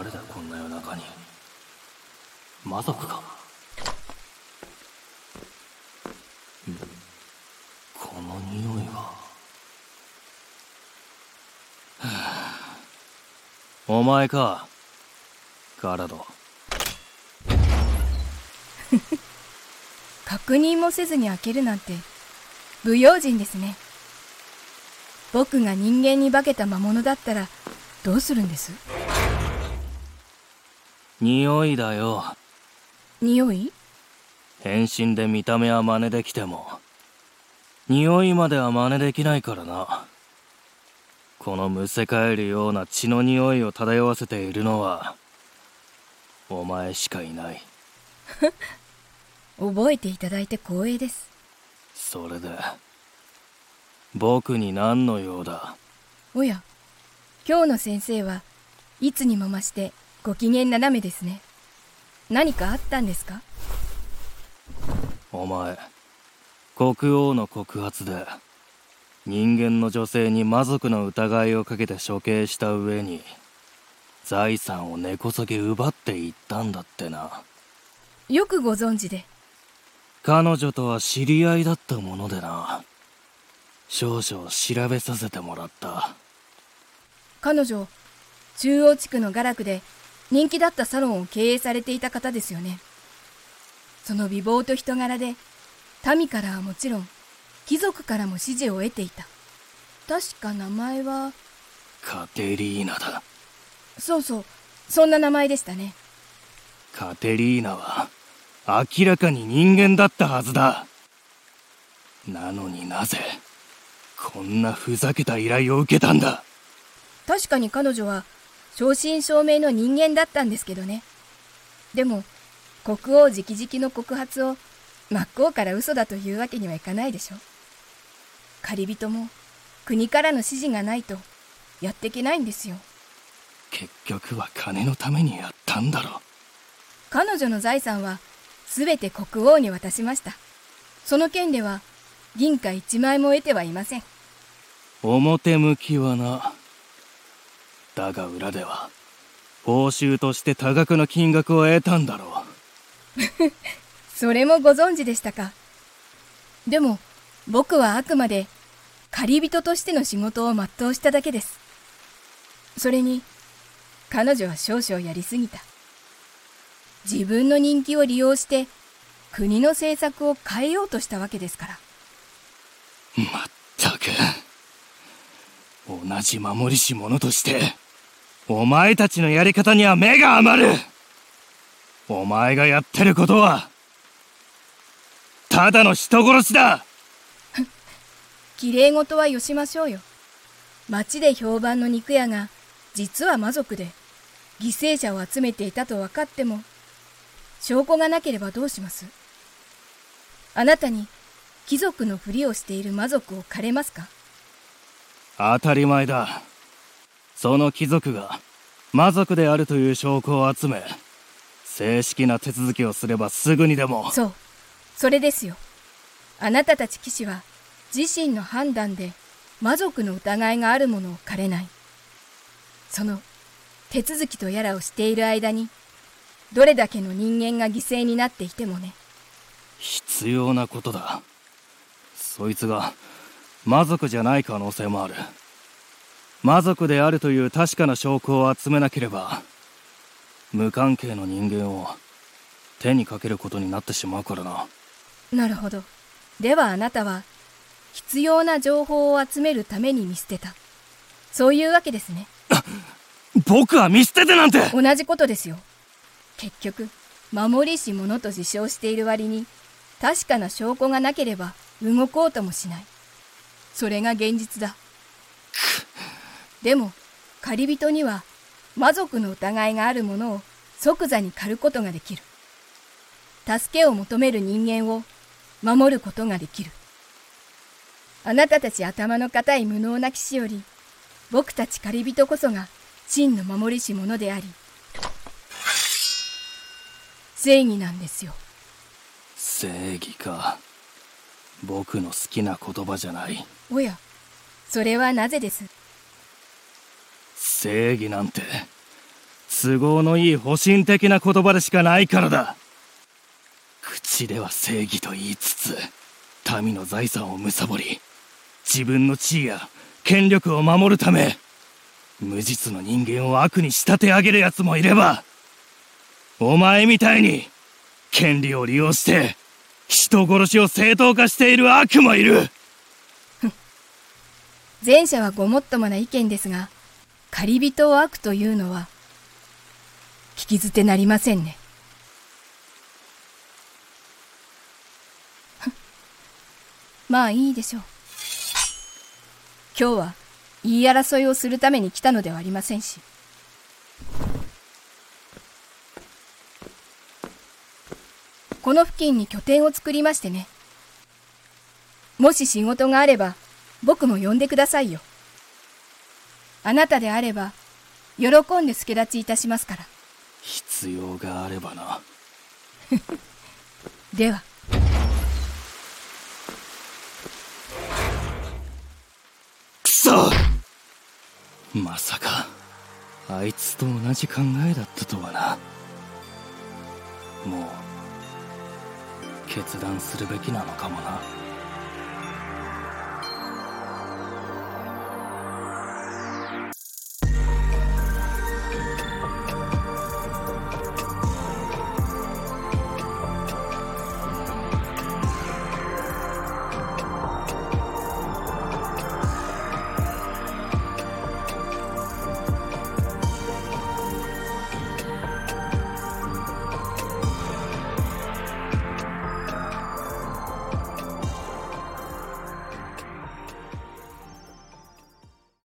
誰だこんな夜中に。魔族か。この匂いは。お前か。ガラド。確認もせずに開けるなんて不用心ですね。僕が人間に化けた魔物だったらどうするんです？匂いだよ。匂い？変身で見た目は真似できても匂いまでは真似できないからな。このむせ返るような血の匂いを漂わせているのはお前しかいない。覚えていただいて光栄です。それで僕に何の用だ？おや今日の先生はいつにも増してご機嫌斜めですね。何かあったんですか？お前国王の告発で人間の女性に魔族の疑いをかけて処刑した上に財産を根こそぎ奪っていったんだってな。よくご存知で。彼女とは知り合いだったものでな。少々調べさせてもらった。彼女中央地区の画楽で人気だったサロンを経営されていた方ですよね。その美貌と人柄で民からはもちろん貴族からも支持を得ていた。確か名前は？カテリーナだ。そうそう。そんな名前でしたね。カテリーナは明らかに人間だったはずだ。なのになぜこんなふざけた依頼を受けたんだ。確かに彼女は正真正銘の人間だったんですけどね。でも国王直々の告発を真っ向から嘘だというわけにはいかないでしょ借り人も国からの指示がないとやっていけないんですよ。結局は金のためにやったんだろ彼女の財産は全て国王に渡しました。その件では銀貨一枚も得てはいません。表向きはなだが裏では報酬として多額の金額を得たんだろう。それもご存知でしたか？でも僕はあくまで借り人としての仕事を全うしただけです。それに彼女は少々やりすぎた。自分の人気を利用して国の政策を変えようとしたわけですから。まったく同じ守りし者としてお前たちのやり方には目が余る。お前がやってることはただの人殺しだ。綺麗事はよしましょうよ。町で評判の肉屋が実は魔族で犠牲者を集めていたと分かっても証拠がなければどうします。あなたに貴族のふりをしている魔族を狩れますか？当たり前だその貴族が魔族であるという証拠を集め正式な手続きをすればすぐにでも。そう。それですよ。あなたたち騎士は自身の判断で魔族の疑いがあるものを狩れない。その手続きとやらをしている間にどれだけの人間が犠牲になっていてもね。必要なことだ。そいつが魔族じゃない可能性もある魔族であるという確かな証拠を集めなければ無関係の人間を手にかけることになってしまうからな。なるほど。ではあなたは必要な情報を集めるために見捨てた。そういうわけですね。僕は見捨ててなんて！同じことですよ。結局守りし者と自称している割に確かな証拠がなければ動こうともしない。それが現実だでも借り人には魔族の疑いがあるものを即座に狩ることができる。助けを求める人間を守ることができる。あなたたち頭の固い無能な騎士より僕たち借り人こそが真の守りし者であり正義なんですよ。正義か。僕の好きな言葉じゃない。おやそれはなぜです？正義なんて都合のいい保身的な言葉でしかないからだ。口では正義と言いつつ民の財産を貪り自分の地位や権力を守るため無実の人間を悪に仕立て上げる奴もいればお前みたいに権利を利用して人殺しを正当化している悪もいる。前者はごもっともな意見ですが借り人を悪というのは聞き捨てなりませんね。まあいいでしょう。今日は言い争いをするために来たのではありませんし。この付近に拠点を作りましてね。もし仕事があれば僕も呼んでくださいよ。あなたであれば喜んで助立ちいたしますから。必要があればな。では。くそ。まさかあいつと同じ考えだったとはな。もう決断するべきなのかもな